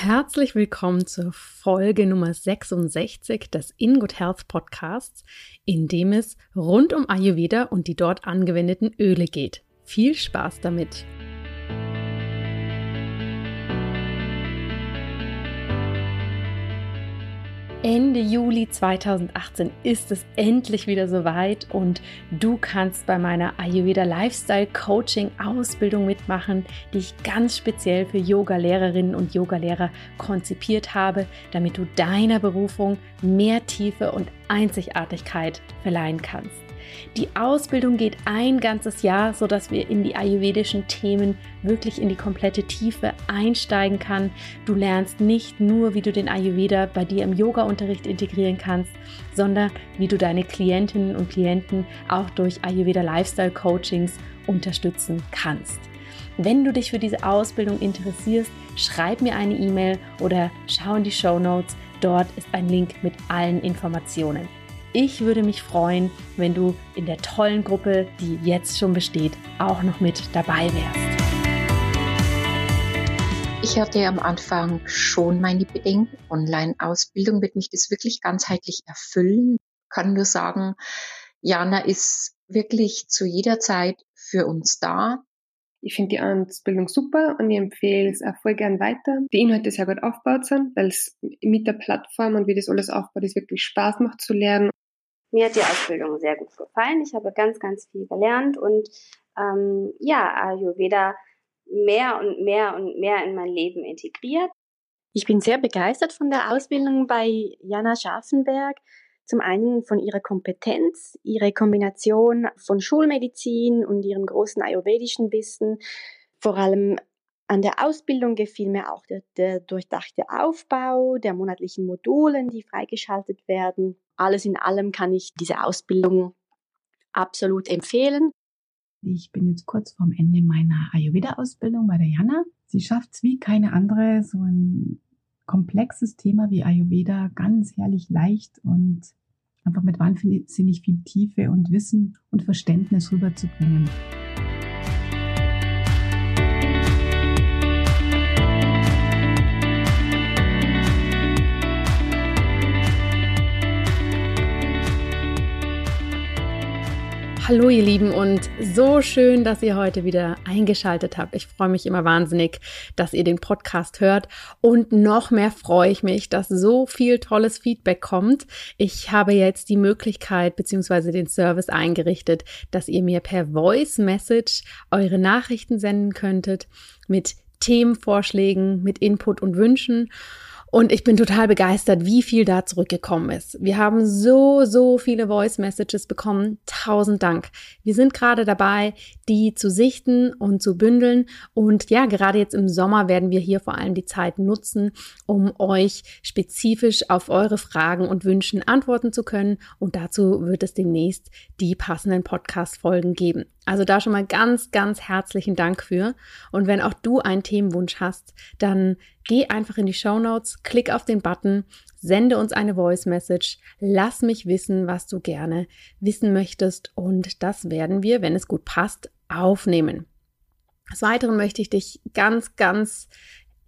Herzlich willkommen zur Folge Nummer 66 des In Good Health Podcasts, in dem es rund um Ayurveda und die dort angewendeten Öle geht. Viel Spaß damit! Ende Juli 2018 ist es endlich wieder soweit und du kannst bei meiner Ayurveda Lifestyle Coaching Ausbildung mitmachen, die ich ganz speziell für Yoga-Lehrerinnen und Yogalehrer konzipiert habe, damit du deiner Berufung mehr Tiefe und Einzigartigkeit verleihen kannst. Die Ausbildung geht ein ganzes Jahr, sodass wir in die ayurvedischen Themen wirklich in die komplette Tiefe einsteigen kann. Du lernst nicht nur, wie du den Ayurveda bei dir im Yoga-Unterricht integrieren kannst, sondern wie du deine Klientinnen und Klienten auch durch Ayurveda Lifestyle Coachings unterstützen kannst. Wenn du dich für diese Ausbildung interessierst, schreib mir eine E-Mail oder schau in die Show Notes. Dort ist ein Link mit allen Informationen. Ich würde mich freuen, wenn du in der tollen Gruppe, die jetzt schon besteht, auch noch mit dabei wärst. Ich hatte am Anfang schon meine Bedenken. Online-Ausbildung wird mich das wirklich ganzheitlich erfüllen. Kann nur sagen, Jana ist wirklich zu jeder Zeit für uns da. Ich finde die Ausbildung super und ich empfehle es auch voll gern weiter. Die Inhalte sehr gut aufgebaut sind, weil es mit der Plattform und wie das alles aufbaut, es wirklich Spaß macht zu lernen. Mir hat die Ausbildung sehr gut gefallen. Ich habe ganz, ganz viel gelernt und ähm, ja, Ayurveda mehr und mehr und mehr in mein Leben integriert. Ich bin sehr begeistert von der Ausbildung bei Jana Scharfenberg. Zum einen von ihrer Kompetenz, ihre Kombination von Schulmedizin und ihrem großen ayurvedischen Wissen. Vor allem an der Ausbildung gefiel mir auch der, der durchdachte Aufbau der monatlichen Modulen, die freigeschaltet werden. Alles in allem kann ich diese Ausbildung absolut empfehlen. Ich bin jetzt kurz vorm Ende meiner Ayurveda-Ausbildung bei der Jana. Sie schafft es wie keine andere, so ein komplexes Thema wie Ayurveda ganz herrlich leicht und einfach mit wahnsinnig viel Tiefe und Wissen und Verständnis rüberzubringen. Hallo ihr Lieben und so schön, dass ihr heute wieder eingeschaltet habt. Ich freue mich immer wahnsinnig, dass ihr den Podcast hört und noch mehr freue ich mich, dass so viel tolles Feedback kommt. Ich habe jetzt die Möglichkeit bzw. den Service eingerichtet, dass ihr mir per Voice Message eure Nachrichten senden könntet mit Themenvorschlägen, mit Input und Wünschen. Und ich bin total begeistert, wie viel da zurückgekommen ist. Wir haben so, so viele Voice Messages bekommen. Tausend Dank. Wir sind gerade dabei, die zu sichten und zu bündeln. Und ja, gerade jetzt im Sommer werden wir hier vor allem die Zeit nutzen, um euch spezifisch auf eure Fragen und Wünschen antworten zu können. Und dazu wird es demnächst die passenden Podcast-Folgen geben. Also da schon mal ganz, ganz herzlichen Dank für. Und wenn auch du einen Themenwunsch hast, dann geh einfach in die Show Notes, klick auf den Button, sende uns eine Voice Message, lass mich wissen, was du gerne wissen möchtest und das werden wir, wenn es gut passt, aufnehmen. Des Weiteren möchte ich dich ganz, ganz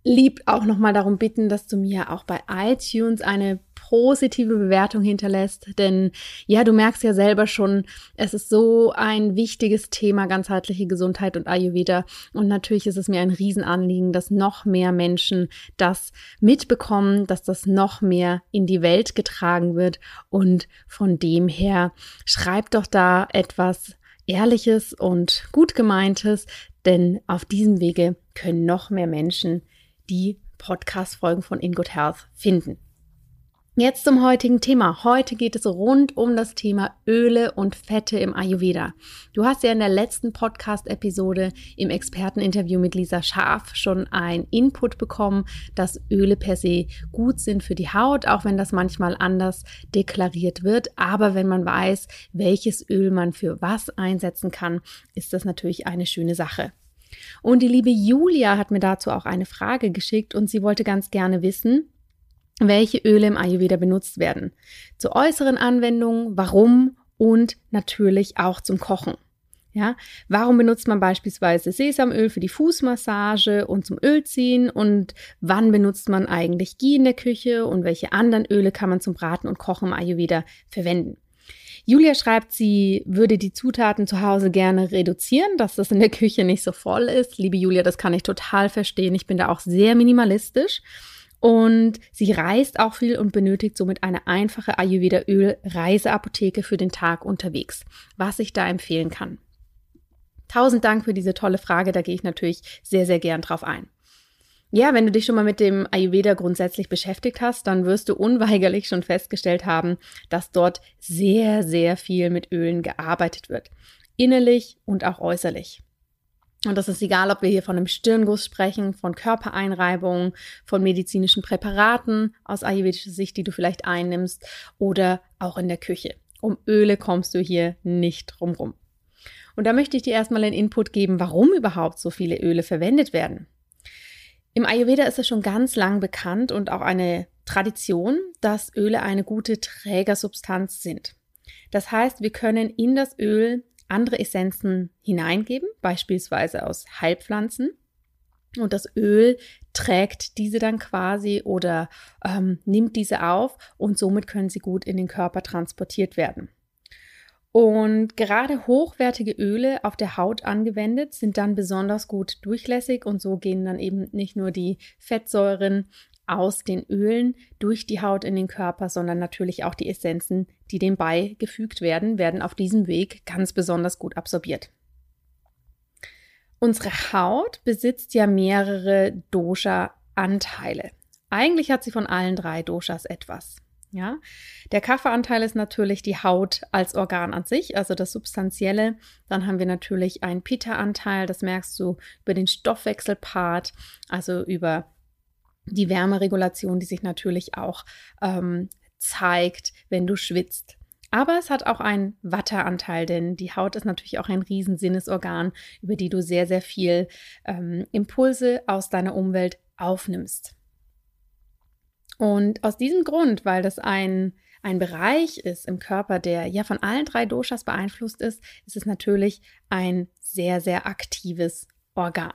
lieb auch nochmal darum bitten, dass du mir auch bei iTunes eine positive Bewertung hinterlässt. Denn ja, du merkst ja selber schon, es ist so ein wichtiges Thema, ganzheitliche Gesundheit und Ayurveda. Und natürlich ist es mir ein Riesenanliegen, dass noch mehr Menschen das mitbekommen, dass das noch mehr in die Welt getragen wird. Und von dem her, schreib doch da etwas Ehrliches und gut gemeintes, denn auf diesem Wege können noch mehr Menschen die Podcast-Folgen von In Good Health finden. Jetzt zum heutigen Thema. Heute geht es rund um das Thema Öle und Fette im Ayurveda. Du hast ja in der letzten Podcast-Episode im Experteninterview mit Lisa Scharf schon ein Input bekommen, dass Öle per se gut sind für die Haut, auch wenn das manchmal anders deklariert wird. Aber wenn man weiß, welches Öl man für was einsetzen kann, ist das natürlich eine schöne Sache. Und die liebe Julia hat mir dazu auch eine Frage geschickt und sie wollte ganz gerne wissen, welche Öle im Ayurveda benutzt werden. Zur äußeren Anwendung, warum und natürlich auch zum Kochen. Ja, warum benutzt man beispielsweise Sesamöl für die Fußmassage und zum Ölziehen und wann benutzt man eigentlich Ghee in der Küche und welche anderen Öle kann man zum Braten und Kochen im Ayurveda verwenden? Julia schreibt, sie würde die Zutaten zu Hause gerne reduzieren, dass das in der Küche nicht so voll ist. Liebe Julia, das kann ich total verstehen. Ich bin da auch sehr minimalistisch. Und sie reist auch viel und benötigt somit eine einfache Ayurveda-Öl-Reiseapotheke für den Tag unterwegs, was ich da empfehlen kann. Tausend Dank für diese tolle Frage, da gehe ich natürlich sehr, sehr gern drauf ein. Ja, wenn du dich schon mal mit dem Ayurveda grundsätzlich beschäftigt hast, dann wirst du unweigerlich schon festgestellt haben, dass dort sehr, sehr viel mit Ölen gearbeitet wird. Innerlich und auch äußerlich. Und das ist egal, ob wir hier von einem Stirnguss sprechen, von Körpereinreibungen, von medizinischen Präparaten aus ayurvedischer Sicht, die du vielleicht einnimmst, oder auch in der Küche. Um Öle kommst du hier nicht drumrum. Und da möchte ich dir erstmal einen Input geben, warum überhaupt so viele Öle verwendet werden. Im Ayurveda ist es schon ganz lang bekannt und auch eine Tradition, dass Öle eine gute Trägersubstanz sind. Das heißt, wir können in das Öl andere Essenzen hineingeben, beispielsweise aus Heilpflanzen. Und das Öl trägt diese dann quasi oder ähm, nimmt diese auf und somit können sie gut in den Körper transportiert werden. Und gerade hochwertige Öle auf der Haut angewendet sind dann besonders gut durchlässig und so gehen dann eben nicht nur die Fettsäuren aus den Ölen durch die Haut in den Körper, sondern natürlich auch die Essenzen, die dem beigefügt werden, werden auf diesem Weg ganz besonders gut absorbiert. Unsere Haut besitzt ja mehrere Dosha-Anteile. Eigentlich hat sie von allen drei Doshas etwas. Ja, der Kaffeeanteil ist natürlich die Haut als Organ an sich, also das Substanzielle. Dann haben wir natürlich einen Pitta-Anteil, das merkst du über den Stoffwechselpart, also über die Wärmeregulation, die sich natürlich auch ähm, zeigt, wenn du schwitzt. Aber es hat auch einen Watteanteil, denn die Haut ist natürlich auch ein Riesensinnesorgan, über die du sehr, sehr viel ähm, Impulse aus deiner Umwelt aufnimmst. Und aus diesem Grund, weil das ein, ein Bereich ist im Körper, der ja von allen drei Doshas beeinflusst ist, ist es natürlich ein sehr, sehr aktives Organ.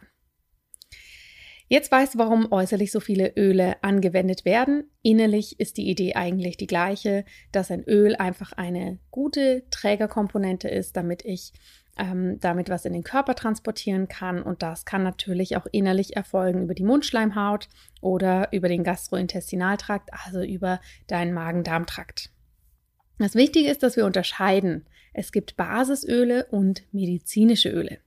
Jetzt weißt du, warum äußerlich so viele Öle angewendet werden. Innerlich ist die Idee eigentlich die gleiche, dass ein Öl einfach eine gute Trägerkomponente ist, damit ich ähm, damit was in den Körper transportieren kann. Und das kann natürlich auch innerlich erfolgen über die Mundschleimhaut oder über den Gastrointestinaltrakt, also über deinen Magen-Darm-Trakt. Das Wichtige ist, dass wir unterscheiden. Es gibt Basisöle und medizinische Öle.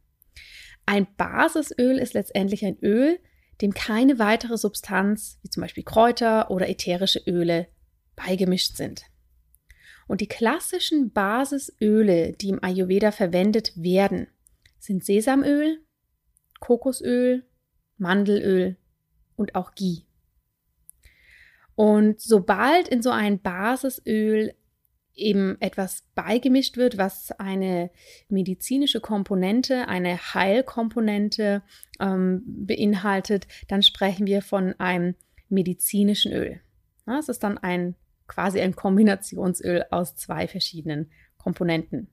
Ein Basisöl ist letztendlich ein Öl, dem keine weitere Substanz, wie zum Beispiel Kräuter oder ätherische Öle, beigemischt sind. Und die klassischen Basisöle, die im Ayurveda verwendet werden, sind Sesamöl, Kokosöl, Mandelöl und auch Ghee. Und sobald in so ein Basisöl eben etwas beigemischt wird, was eine medizinische Komponente, eine Heilkomponente ähm, beinhaltet, dann sprechen wir von einem medizinischen Öl. Es ist dann ein quasi ein Kombinationsöl aus zwei verschiedenen Komponenten.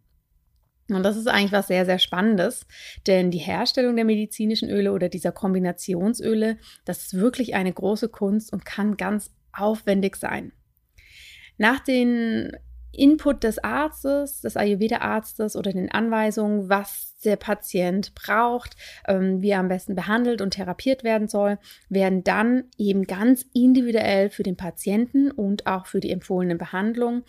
Und das ist eigentlich was sehr, sehr Spannendes, denn die Herstellung der medizinischen Öle oder dieser Kombinationsöle, das ist wirklich eine große Kunst und kann ganz aufwendig sein. Nach den Input des Arztes, des Ayurveda-Arztes oder den Anweisungen, was der Patient braucht, ähm, wie er am besten behandelt und therapiert werden soll, werden dann eben ganz individuell für den Patienten und auch für die empfohlene Behandlung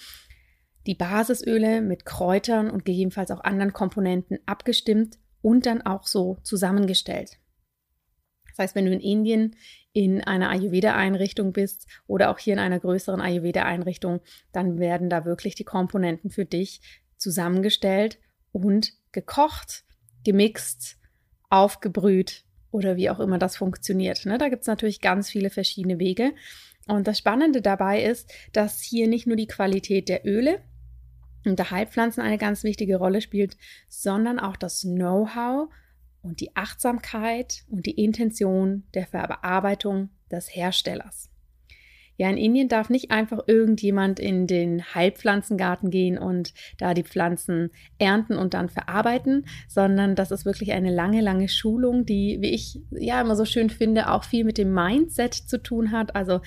die Basisöle mit Kräutern und gegebenenfalls auch anderen Komponenten abgestimmt und dann auch so zusammengestellt. Das heißt, wenn du in Indien in einer Ayurveda-Einrichtung bist oder auch hier in einer größeren Ayurveda-Einrichtung, dann werden da wirklich die Komponenten für dich zusammengestellt und gekocht, gemixt, aufgebrüht oder wie auch immer das funktioniert. Ne? Da gibt es natürlich ganz viele verschiedene Wege. Und das Spannende dabei ist, dass hier nicht nur die Qualität der Öle und der Heilpflanzen eine ganz wichtige Rolle spielt, sondern auch das Know-how und die Achtsamkeit und die Intention der Verarbeitung des Herstellers. Ja, in Indien darf nicht einfach irgendjemand in den Heilpflanzengarten gehen und da die Pflanzen ernten und dann verarbeiten, sondern das ist wirklich eine lange, lange Schulung, die, wie ich ja immer so schön finde, auch viel mit dem Mindset zu tun hat. Also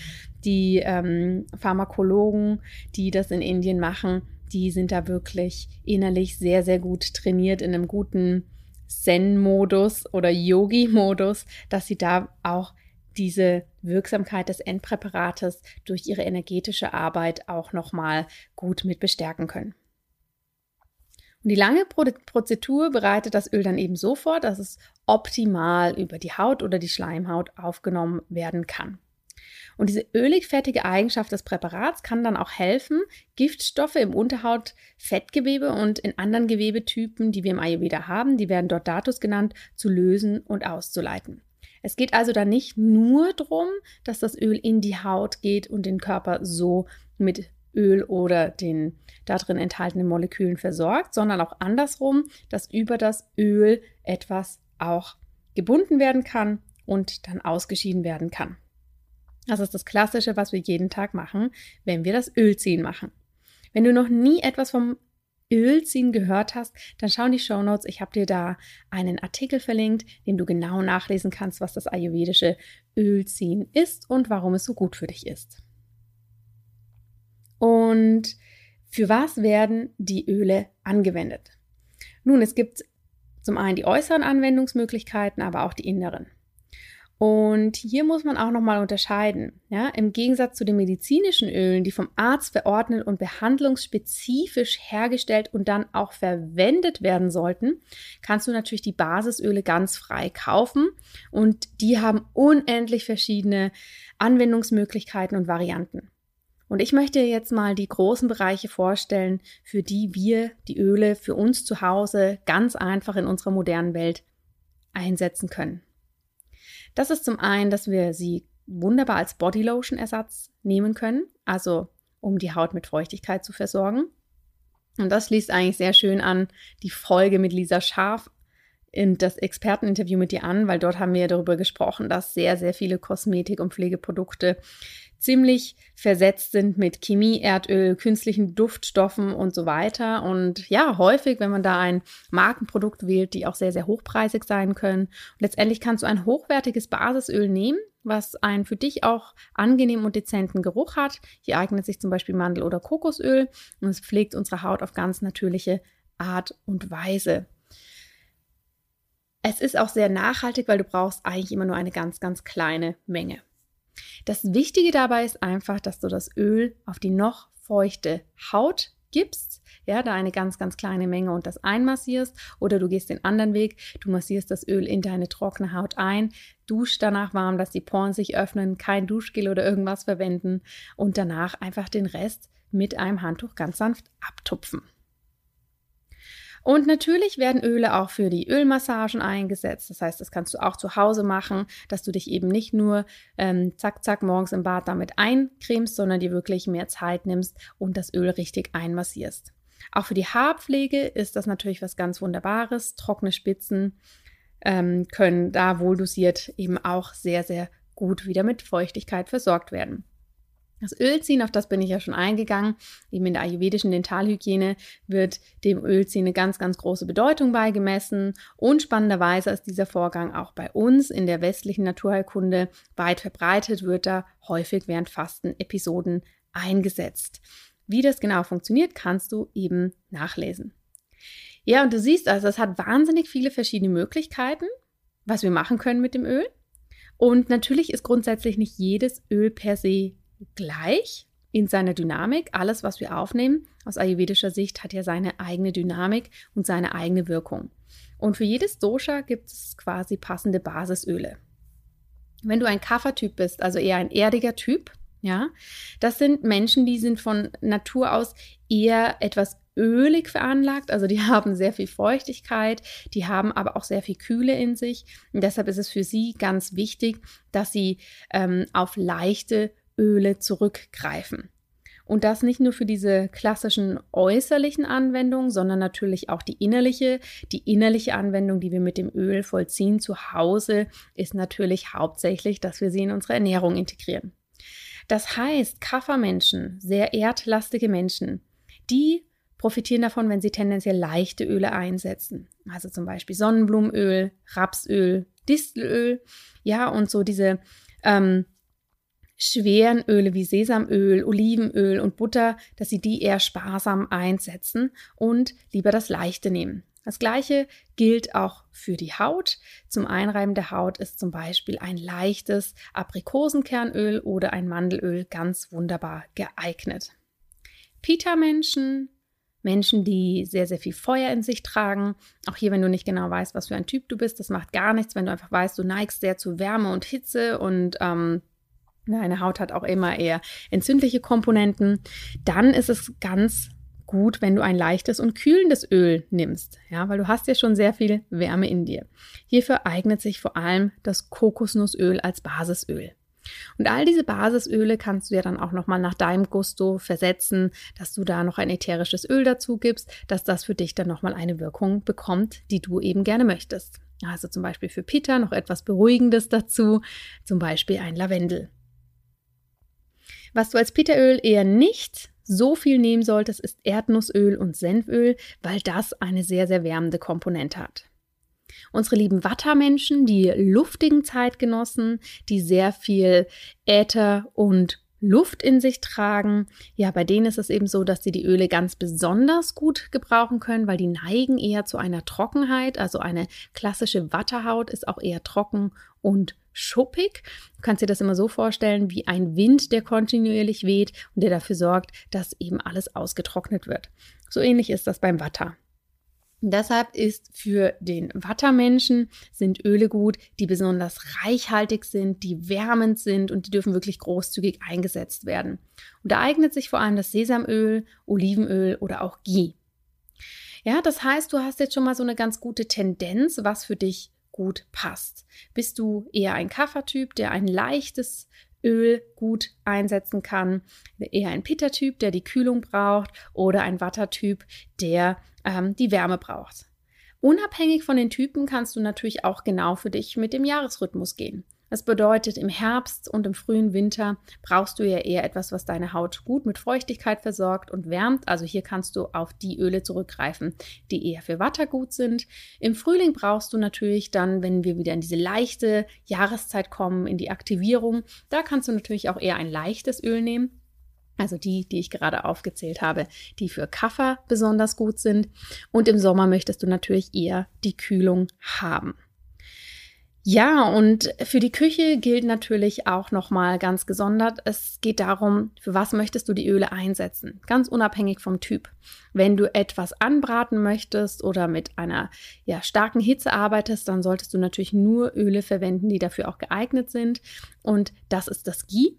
die ähm, Pharmakologen, die das in Indien machen, die sind da wirklich innerlich sehr, sehr gut trainiert in einem guten Zen-Modus oder Yogi-Modus, dass sie da auch diese Wirksamkeit des Endpräparates durch ihre energetische Arbeit auch nochmal gut mit bestärken können. Und die lange Prozedur bereitet das Öl dann eben so vor, dass es optimal über die Haut oder die Schleimhaut aufgenommen werden kann. Und diese ölig-fettige Eigenschaft des Präparats kann dann auch helfen, Giftstoffe im Unterhaut-Fettgewebe und in anderen Gewebetypen, die wir im Ayurveda haben, die werden dort Datus genannt, zu lösen und auszuleiten. Es geht also dann nicht nur darum, dass das Öl in die Haut geht und den Körper so mit Öl oder den darin enthaltenen Molekülen versorgt, sondern auch andersrum, dass über das Öl etwas auch gebunden werden kann und dann ausgeschieden werden kann. Das ist das Klassische, was wir jeden Tag machen, wenn wir das Ölziehen machen. Wenn du noch nie etwas vom Ölziehen gehört hast, dann schau in die Show Notes. Ich habe dir da einen Artikel verlinkt, den du genau nachlesen kannst, was das ayurvedische Ölziehen ist und warum es so gut für dich ist. Und für was werden die Öle angewendet? Nun, es gibt zum einen die äußeren Anwendungsmöglichkeiten, aber auch die inneren. Und hier muss man auch nochmal unterscheiden. Ja? Im Gegensatz zu den medizinischen Ölen, die vom Arzt verordnet und behandlungsspezifisch hergestellt und dann auch verwendet werden sollten, kannst du natürlich die Basisöle ganz frei kaufen. Und die haben unendlich verschiedene Anwendungsmöglichkeiten und Varianten. Und ich möchte jetzt mal die großen Bereiche vorstellen, für die wir die Öle für uns zu Hause ganz einfach in unserer modernen Welt einsetzen können. Das ist zum einen, dass wir sie wunderbar als Bodylotion-Ersatz nehmen können, also um die Haut mit Feuchtigkeit zu versorgen. Und das schließt eigentlich sehr schön an die Folge mit Lisa Scharf in das Experteninterview mit dir an, weil dort haben wir darüber gesprochen, dass sehr, sehr viele Kosmetik- und Pflegeprodukte ziemlich versetzt sind mit Chemie, Erdöl, künstlichen Duftstoffen und so weiter. Und ja, häufig, wenn man da ein Markenprodukt wählt, die auch sehr, sehr hochpreisig sein können. Und letztendlich kannst du ein hochwertiges Basisöl nehmen, was einen für dich auch angenehmen und dezenten Geruch hat. Hier eignet sich zum Beispiel Mandel- oder Kokosöl und es pflegt unsere Haut auf ganz natürliche Art und Weise. Es ist auch sehr nachhaltig, weil du brauchst eigentlich immer nur eine ganz, ganz kleine Menge. Das Wichtige dabei ist einfach, dass du das Öl auf die noch feuchte Haut gibst, ja, da eine ganz, ganz kleine Menge und das einmassierst oder du gehst den anderen Weg, du massierst das Öl in deine trockene Haut ein, duschst danach warm, dass die Poren sich öffnen, kein Duschgel oder irgendwas verwenden und danach einfach den Rest mit einem Handtuch ganz sanft abtupfen. Und natürlich werden Öle auch für die Ölmassagen eingesetzt. Das heißt, das kannst du auch zu Hause machen, dass du dich eben nicht nur ähm, zack, zack morgens im Bad damit eincremst, sondern dir wirklich mehr Zeit nimmst und das Öl richtig einmassierst. Auch für die Haarpflege ist das natürlich was ganz Wunderbares. Trockene Spitzen ähm, können da wohl dosiert eben auch sehr, sehr gut wieder mit Feuchtigkeit versorgt werden. Das Ölziehen, auf das bin ich ja schon eingegangen, eben in der ayurvedischen Dentalhygiene wird dem Ölziehen eine ganz, ganz große Bedeutung beigemessen. Und spannenderweise ist dieser Vorgang auch bei uns in der westlichen Naturheilkunde weit verbreitet, wird da häufig während Fastenepisoden eingesetzt. Wie das genau funktioniert, kannst du eben nachlesen. Ja, und du siehst also, es hat wahnsinnig viele verschiedene Möglichkeiten, was wir machen können mit dem Öl. Und natürlich ist grundsätzlich nicht jedes Öl per se gleich in seiner Dynamik. Alles, was wir aufnehmen, aus ayurvedischer Sicht, hat ja seine eigene Dynamik und seine eigene Wirkung. Und für jedes Dosha gibt es quasi passende Basisöle. Wenn du ein Kaffertyp bist, also eher ein erdiger Typ, ja, das sind Menschen, die sind von Natur aus eher etwas ölig veranlagt, also die haben sehr viel Feuchtigkeit, die haben aber auch sehr viel Kühle in sich. Und deshalb ist es für sie ganz wichtig, dass sie ähm, auf leichte Öle zurückgreifen. Und das nicht nur für diese klassischen äußerlichen Anwendungen, sondern natürlich auch die innerliche. Die innerliche Anwendung, die wir mit dem Öl vollziehen zu Hause, ist natürlich hauptsächlich, dass wir sie in unsere Ernährung integrieren. Das heißt, Kaffermenschen, sehr erdlastige Menschen, die profitieren davon, wenn sie tendenziell leichte Öle einsetzen. Also zum Beispiel Sonnenblumenöl, Rapsöl, Distelöl, ja, und so diese ähm, schweren Öle wie Sesamöl, Olivenöl und Butter, dass sie die eher sparsam einsetzen und lieber das Leichte nehmen. Das gleiche gilt auch für die Haut. Zum Einreiben der Haut ist zum Beispiel ein leichtes Aprikosenkernöl oder ein Mandelöl ganz wunderbar geeignet. Pita-Menschen, Menschen, die sehr, sehr viel Feuer in sich tragen. Auch hier, wenn du nicht genau weißt, was für ein Typ du bist, das macht gar nichts, wenn du einfach weißt, du neigst sehr zu Wärme und Hitze und ähm, deine Haut hat auch immer eher entzündliche Komponenten. Dann ist es ganz gut, wenn du ein leichtes und kühlendes Öl nimmst, ja, weil du hast ja schon sehr viel Wärme in dir. Hierfür eignet sich vor allem das Kokosnussöl als Basisöl. Und all diese Basisöle kannst du ja dann auch nochmal nach deinem Gusto versetzen, dass du da noch ein ätherisches Öl dazu gibst, dass das für dich dann nochmal eine Wirkung bekommt, die du eben gerne möchtest. Also zum Beispiel für Peter noch etwas Beruhigendes dazu, zum Beispiel ein Lavendel. Was du als Peteröl eher nicht so viel nehmen solltest, ist Erdnussöl und Senföl, weil das eine sehr, sehr wärmende Komponente hat. Unsere lieben Wattermenschen, die luftigen Zeitgenossen, die sehr viel Äther und Luft in sich tragen. Ja, bei denen ist es eben so, dass sie die Öle ganz besonders gut gebrauchen können, weil die neigen eher zu einer Trockenheit. Also eine klassische Watterhaut ist auch eher trocken und schuppig. Du kannst dir das immer so vorstellen wie ein Wind, der kontinuierlich weht und der dafür sorgt, dass eben alles ausgetrocknet wird. So ähnlich ist das beim Watter. Deshalb ist für den Wattermenschen sind Öle gut, die besonders reichhaltig sind, die wärmend sind und die dürfen wirklich großzügig eingesetzt werden. Und da eignet sich vor allem das Sesamöl, Olivenöl oder auch Ghee. Ja, das heißt, du hast jetzt schon mal so eine ganz gute Tendenz, was für dich gut passt. Bist du eher ein Kaffertyp, der ein leichtes Öl gut einsetzen kann, eher ein Pitta-Typ, der die Kühlung braucht, oder ein Watter-Typ, der ähm, die Wärme braucht. Unabhängig von den Typen kannst du natürlich auch genau für dich mit dem Jahresrhythmus gehen. Das bedeutet, im Herbst und im frühen Winter brauchst du ja eher etwas, was deine Haut gut mit Feuchtigkeit versorgt und wärmt. Also hier kannst du auf die Öle zurückgreifen, die eher für Watter gut sind. Im Frühling brauchst du natürlich dann, wenn wir wieder in diese leichte Jahreszeit kommen, in die Aktivierung, da kannst du natürlich auch eher ein leichtes Öl nehmen. Also die, die ich gerade aufgezählt habe, die für Kaffer besonders gut sind. Und im Sommer möchtest du natürlich eher die Kühlung haben. Ja, und für die Küche gilt natürlich auch nochmal ganz gesondert, es geht darum, für was möchtest du die Öle einsetzen, ganz unabhängig vom Typ. Wenn du etwas anbraten möchtest oder mit einer ja, starken Hitze arbeitest, dann solltest du natürlich nur Öle verwenden, die dafür auch geeignet sind. Und das ist das Ghee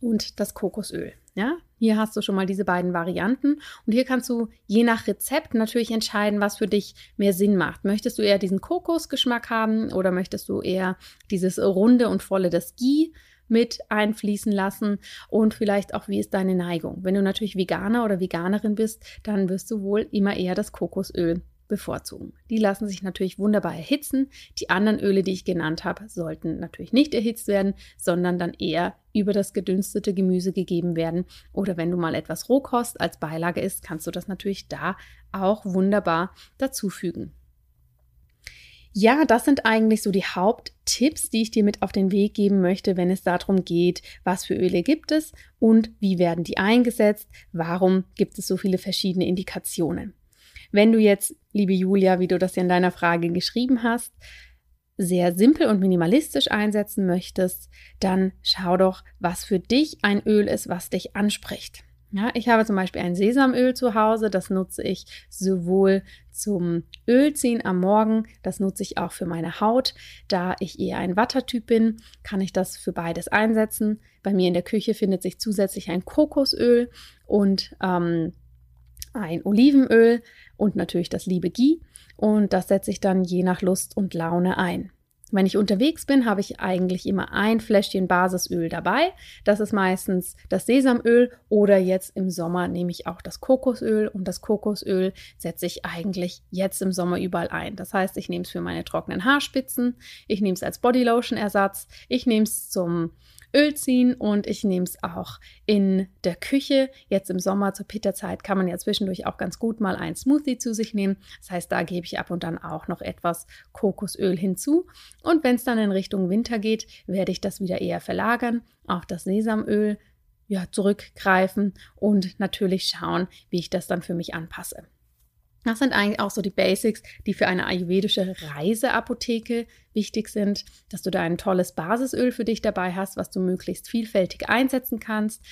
und das Kokosöl. Ja, hier hast du schon mal diese beiden Varianten und hier kannst du je nach Rezept natürlich entscheiden, was für dich mehr Sinn macht. Möchtest du eher diesen Kokosgeschmack haben oder möchtest du eher dieses runde und volle des Ghee mit einfließen lassen und vielleicht auch, wie ist deine Neigung? Wenn du natürlich Veganer oder Veganerin bist, dann wirst du wohl immer eher das Kokosöl bevorzugen. Die lassen sich natürlich wunderbar erhitzen. Die anderen Öle, die ich genannt habe, sollten natürlich nicht erhitzt werden, sondern dann eher über das gedünstete Gemüse gegeben werden. Oder wenn du mal etwas Rohkost als Beilage isst, kannst du das natürlich da auch wunderbar dazufügen. Ja, das sind eigentlich so die Haupttipps, die ich dir mit auf den Weg geben möchte, wenn es darum geht, was für Öle gibt es und wie werden die eingesetzt, warum gibt es so viele verschiedene Indikationen. Wenn du jetzt, liebe Julia, wie du das ja in deiner Frage geschrieben hast, sehr simpel und minimalistisch einsetzen möchtest, dann schau doch, was für dich ein Öl ist, was dich anspricht. Ja, ich habe zum Beispiel ein Sesamöl zu Hause, das nutze ich sowohl zum Ölziehen am Morgen, das nutze ich auch für meine Haut. Da ich eher ein Wattertyp bin, kann ich das für beides einsetzen. Bei mir in der Küche findet sich zusätzlich ein Kokosöl und ähm, ein Olivenöl und natürlich das liebe Ghee und das setze ich dann je nach Lust und Laune ein. Wenn ich unterwegs bin, habe ich eigentlich immer ein Fläschchen Basisöl dabei. Das ist meistens das Sesamöl oder jetzt im Sommer nehme ich auch das Kokosöl und das Kokosöl setze ich eigentlich jetzt im Sommer überall ein. Das heißt, ich nehme es für meine trockenen Haarspitzen, ich nehme es als Bodylotion-Ersatz, ich nehme es zum Öl ziehen und ich nehme es auch in der Küche. Jetzt im Sommer zur Pitterzeit kann man ja zwischendurch auch ganz gut mal ein Smoothie zu sich nehmen. Das heißt, da gebe ich ab und dann auch noch etwas Kokosöl hinzu. Und wenn es dann in Richtung Winter geht, werde ich das wieder eher verlagern auf das Sesamöl ja, zurückgreifen und natürlich schauen, wie ich das dann für mich anpasse. Das sind eigentlich auch so die Basics, die für eine ayurvedische Reiseapotheke wichtig sind, dass du da ein tolles Basisöl für dich dabei hast, was du möglichst vielfältig einsetzen kannst.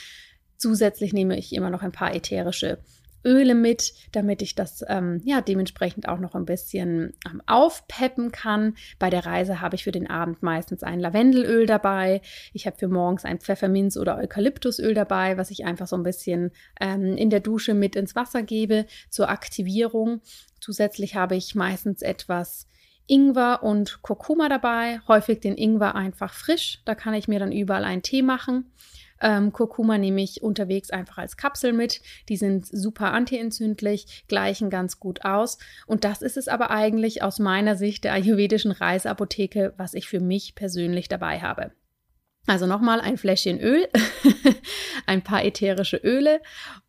Zusätzlich nehme ich immer noch ein paar ätherische Öle mit, damit ich das ähm, ja dementsprechend auch noch ein bisschen ähm, aufpeppen kann. Bei der Reise habe ich für den Abend meistens ein Lavendelöl dabei. Ich habe für morgens ein Pfefferminz- oder Eukalyptusöl dabei, was ich einfach so ein bisschen ähm, in der Dusche mit ins Wasser gebe zur Aktivierung. Zusätzlich habe ich meistens etwas Ingwer und Kurkuma dabei, häufig den Ingwer einfach frisch. Da kann ich mir dann überall einen Tee machen. Ähm, Kurkuma nehme ich unterwegs einfach als Kapsel mit. Die sind super antientzündlich, gleichen ganz gut aus. Und das ist es aber eigentlich aus meiner Sicht der ayurvedischen Reiseapotheke, was ich für mich persönlich dabei habe. Also nochmal ein Fläschchen Öl, ein paar ätherische Öle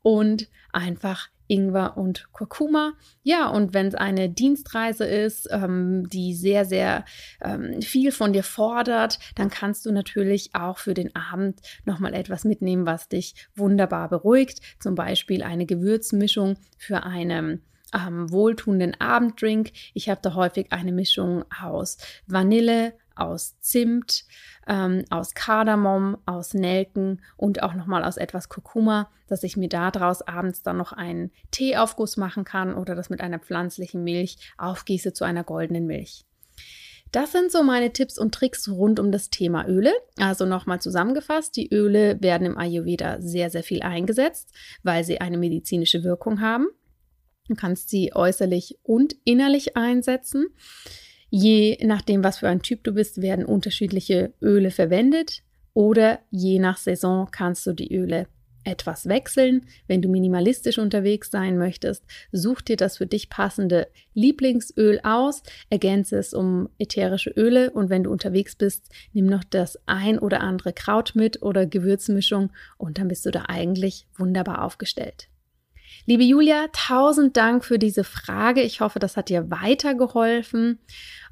und einfach Ingwer und Kurkuma. Ja, und wenn es eine Dienstreise ist, ähm, die sehr, sehr ähm, viel von dir fordert, dann kannst du natürlich auch für den Abend nochmal etwas mitnehmen, was dich wunderbar beruhigt. Zum Beispiel eine Gewürzmischung für einen ähm, wohltuenden Abenddrink. Ich habe da häufig eine Mischung aus Vanille, aus Zimt, ähm, aus Kardamom, aus Nelken und auch nochmal aus etwas Kurkuma, dass ich mir daraus abends dann noch einen Teeaufguss machen kann oder das mit einer pflanzlichen Milch aufgieße zu einer goldenen Milch. Das sind so meine Tipps und Tricks rund um das Thema Öle. Also nochmal zusammengefasst, die Öle werden im Ayurveda sehr, sehr viel eingesetzt, weil sie eine medizinische Wirkung haben. Du kannst sie äußerlich und innerlich einsetzen. Je nachdem, was für ein Typ du bist, werden unterschiedliche Öle verwendet oder je nach Saison kannst du die Öle etwas wechseln. Wenn du minimalistisch unterwegs sein möchtest, such dir das für dich passende Lieblingsöl aus, ergänze es um ätherische Öle und wenn du unterwegs bist, nimm noch das ein oder andere Kraut mit oder Gewürzmischung und dann bist du da eigentlich wunderbar aufgestellt. Liebe Julia, tausend Dank für diese Frage. Ich hoffe, das hat dir weitergeholfen.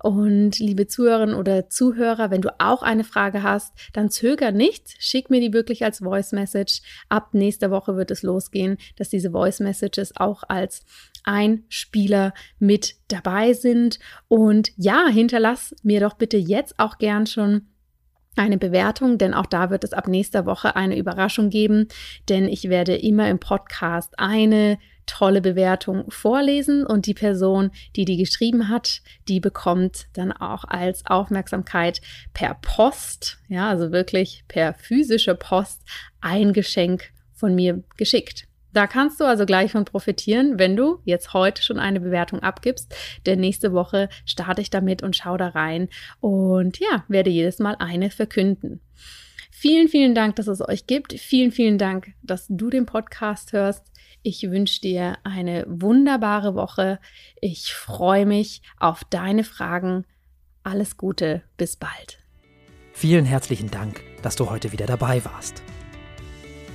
Und liebe Zuhörerinnen oder Zuhörer, wenn du auch eine Frage hast, dann zöger nicht. Schick mir die wirklich als Voice Message. Ab nächster Woche wird es losgehen, dass diese Voice Messages auch als Einspieler mit dabei sind. Und ja, hinterlass mir doch bitte jetzt auch gern schon eine Bewertung, denn auch da wird es ab nächster Woche eine Überraschung geben, denn ich werde immer im Podcast eine tolle Bewertung vorlesen und die Person, die die geschrieben hat, die bekommt dann auch als Aufmerksamkeit per Post, ja, also wirklich per physische Post ein Geschenk von mir geschickt. Da kannst du also gleich von profitieren, wenn du jetzt heute schon eine Bewertung abgibst. Denn nächste Woche starte ich damit und schau da rein und ja, werde jedes Mal eine verkünden. Vielen, vielen Dank, dass es euch gibt. Vielen, vielen Dank, dass du den Podcast hörst. Ich wünsche dir eine wunderbare Woche. Ich freue mich auf deine Fragen. Alles Gute, bis bald. Vielen herzlichen Dank, dass du heute wieder dabei warst.